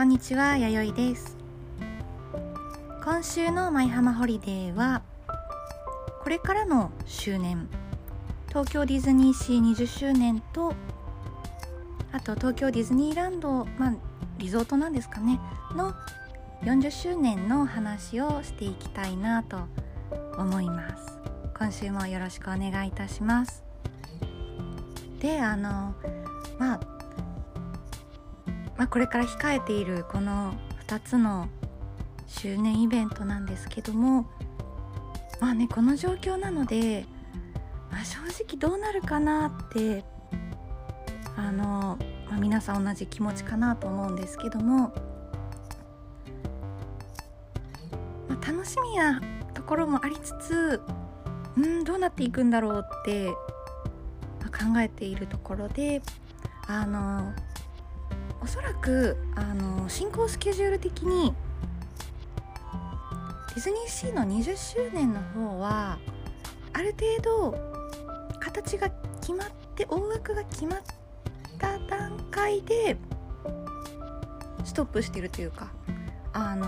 こんにちは、やよいです。今週の舞浜ホリデーはこれからの周年。東京ディズニーシー20周年とあと東京ディズニーランド、まあ、リゾートなんですかね。の40周年の話をしていきたいなと思います。今週もよろしくお願いいたします。であのまあまあ、これから控えているこの2つの周年イベントなんですけどもまあねこの状況なので、まあ、正直どうなるかなってあの、まあ、皆さん同じ気持ちかなと思うんですけども、まあ、楽しみなところもありつつうんどうなっていくんだろうって、まあ、考えているところであのおそらくあの進行スケジュール的にディズニーシーの20周年の方はある程度形が決まって大枠が決まった段階でストップしてるというかあの、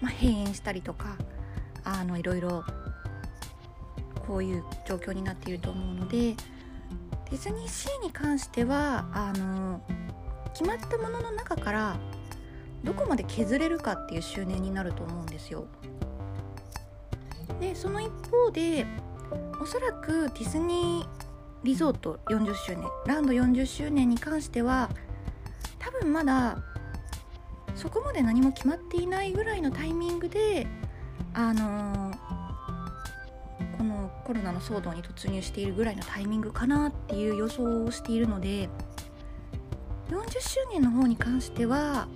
まあ、閉園したりとかあのいろいろこういう状況になっていると思うのでディズニーシーに関してはあの決まったものの中からどこまで削れるかっていう周年になると思うんですよ。でその一方でおそらくディズニーリゾート40周年ランド40周年に関しては多分まだそこまで何も決まっていないぐらいのタイミングであのー、このコロナの騒動に突入しているぐらいのタイミングかなっていう予想をしているので40周年の方に関しては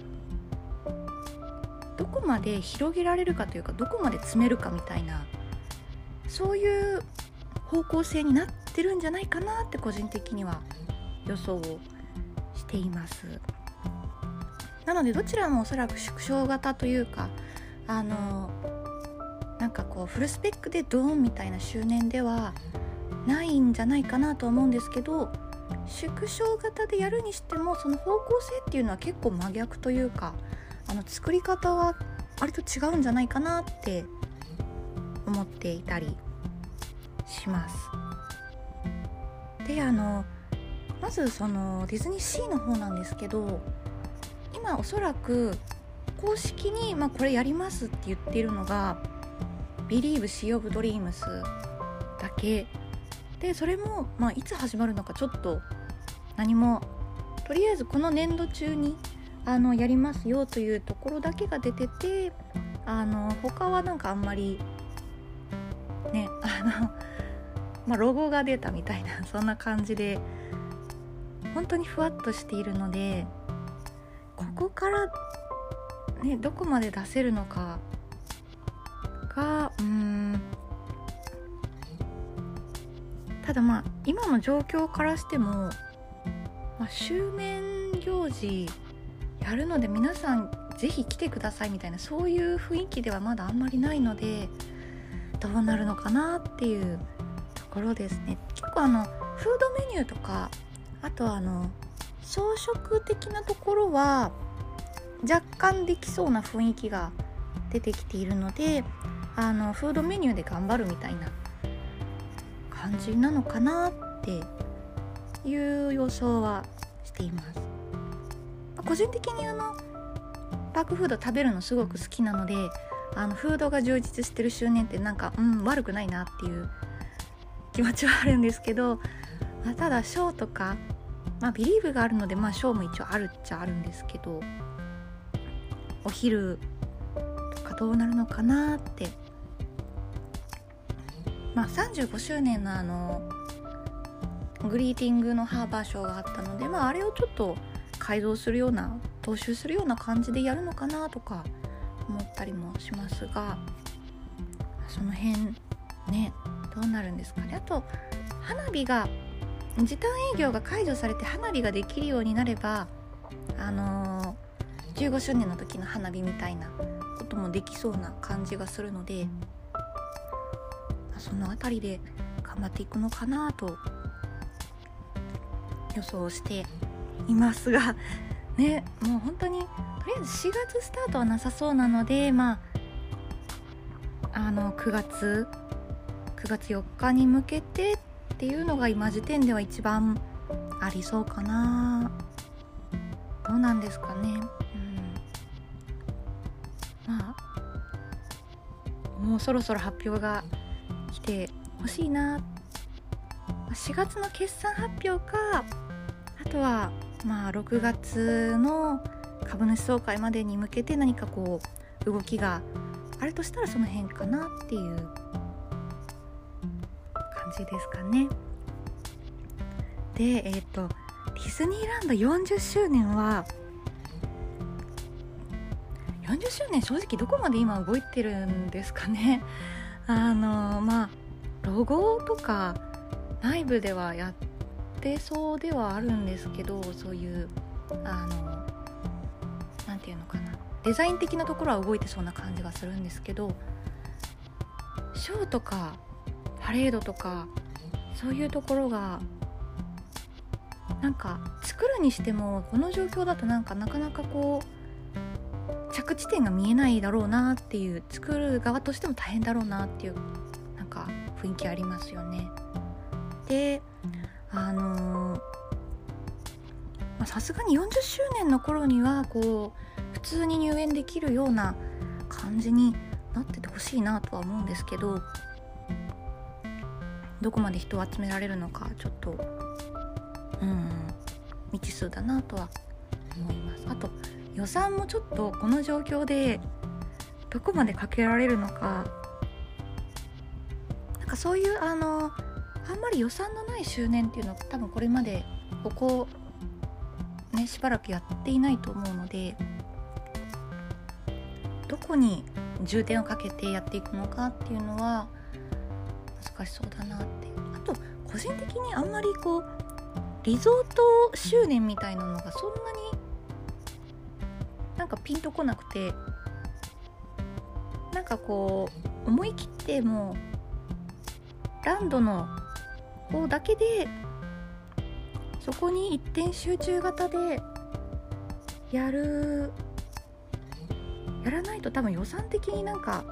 どこまで広げられるかというかどこまで詰めるかみたいなそういう方向性になってるんじゃないかなって個人的には予想をしています。なのでどちらもおそらく縮小型というかあのなんかこうフルスペックでドーンみたいな周年ではないんじゃないかなと思うんですけど縮小型でやるにしてもその方向性っていうのは結構真逆というかあの作り方は割と違うんじゃないかなって思っていたりします。であのまずそのディズニーシーの方なんですけど今おそらく公式に、まあ、これやりますって言ってるのが「Believe Sea of Dreams」だけでそれも、まあ、いつ始まるのかちょっと何もとりあえずこの年度中にあのやりますよというところだけが出ててあの他はなんかあんまりねあの まあロゴが出たみたいなそんな感じで本当にふわっとしているのでここからねどこまで出せるのかがうんただまあ今の状況からしても、まあ、周年行事やるので皆さん是非来てくださいみたいなそういう雰囲気ではまだあんまりないのでどうなるのかなっていうところですね。結構あのフードメニューとかあとあの装飾的なところは若干できそうな雰囲気が出てきているのであのフードメニューで頑張るみたいな感じなのかなっていう予想はしています。個人的にあのパークフード食べるのすごく好きなのであのフードが充実してる周年ってなんかうん悪くないなっていう気持ちはあるんですけど、まあ、ただショーとかまあビリーブがあるのでまあショーも一応あるっちゃあるんですけどお昼とかどうなるのかなってまあ、35周年のあのグリーティングのハーバーショーがあったので、まあ、あれをちょっと改造するような踏襲するような感じでやるのかなとか思ったりもしますがその辺ねどうなるんですかね。あと花火が時短営業が解除されて花火ができるようになればあのー、15周年の時の花火みたいなこともできそうな感じがするのでその辺りで頑張っていくのかなと予想していますが ねもう本当にとりあえず4月スタートはなさそうなのでまああの9月9月4日に向けてっていうのが今時点では一番ありそうかな。どうなんですかね。うん。まあもうそろそろ発表が来てほしいな4月の決算発表かあとはまあ6月の株主総会までに向けて何かこう動きがあるとしたらその辺かなっていう感じですかね。でえっ、ー、とディズニーランド40周年は40周年正直どこまで今動いてるんですかねあのまあロゴとか内部ではやってそうではあるんですけどそういうあの何て言うのかな。デザイン的なところは動いてそうな感じがするんですけどショーとかパレードとかそういうところがなんか作るにしてもこの状況だとなんかなかなかこう着地点が見えないだろうなっていう作る側としても大変だろうなっていうなんか雰囲気ありますよね。であのさすがに40周年の頃にはこう普通に入園できるような感じになっててほしいなとは思うんですけどどこまで人を集められるのかちょっとうん未知数だなとは思いますあと予算もちょっとこの状況でどこまでかけられるのか。なんかそういうあのあんまり予算のない周年っていうのは多分これまでここねしばらくやっていないと思うのでどこに重点をかけてやっていくのかっていうのは難しそうだなってあと個人的にあんまりこうリゾート周年みたいなのがそんなにかピンとこなくてなんかこう思い切ってもうランドの方だけでそこに一点集中型でやるやらないと多分予算的になんか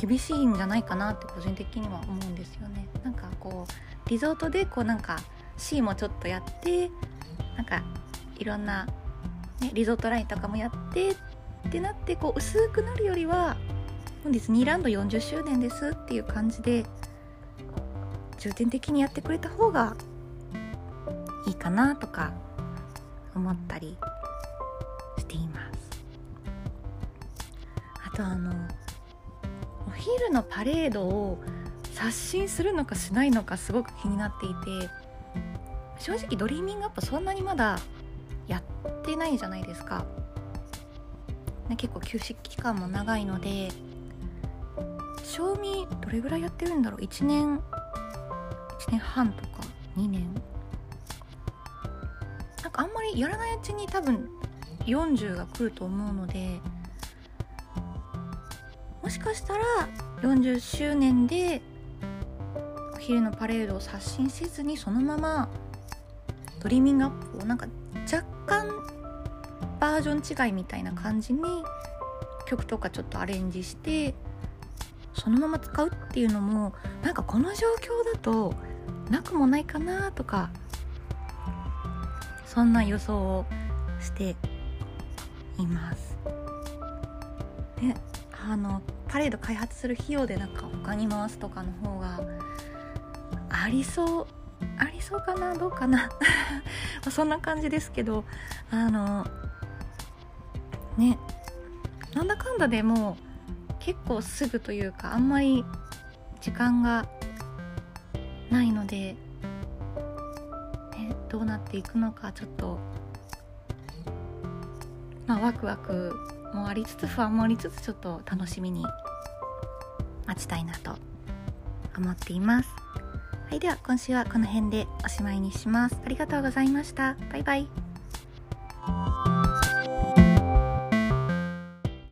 厳しいんじゃないかなって個人的には思うんですよね。なんかこうリゾートでこうなんか C もちょっとやってなんかいろんな、ね、リゾートラインとかもやってってなってこう薄くなるよりはほんとディズニーランド40周年ですっていう感じで重点的にやってくれた方がいいかなとか思ったりしています。あとあのお昼のパレードを刷新するのかしないのかすごく気になっていて正直ドリーミングアップそんなにまだってないじゃないですか、ね、結構休止期間も長いので正味どれぐらいやってるんだろう？1年1年半とか2年？なんかあんまりやらないうちに多分40が来ると思うのでもしかしたら40周年でお昼のパレードを刷新せずにそのままドリーミングアップをなんかバージョン違いみたいな感じに曲とかちょっとアレンジしてそのまま使うっていうのもなんかこの状況だとなくもないかなとかそんな予想をしています。であのパレード開発する費用でなんか他に回すとかの方がありそうありそうかなどうかな。そんな感じですけどあのねなんだかんだでも結構すぐというかあんまり時間がないので、ね、どうなっていくのかちょっと、まあ、ワクワクもありつつ不安もありつつちょっと楽しみに待ちたいなと思っています。はい、では今週はこの辺でおしまいにします。ありがとうございました。バイバイ。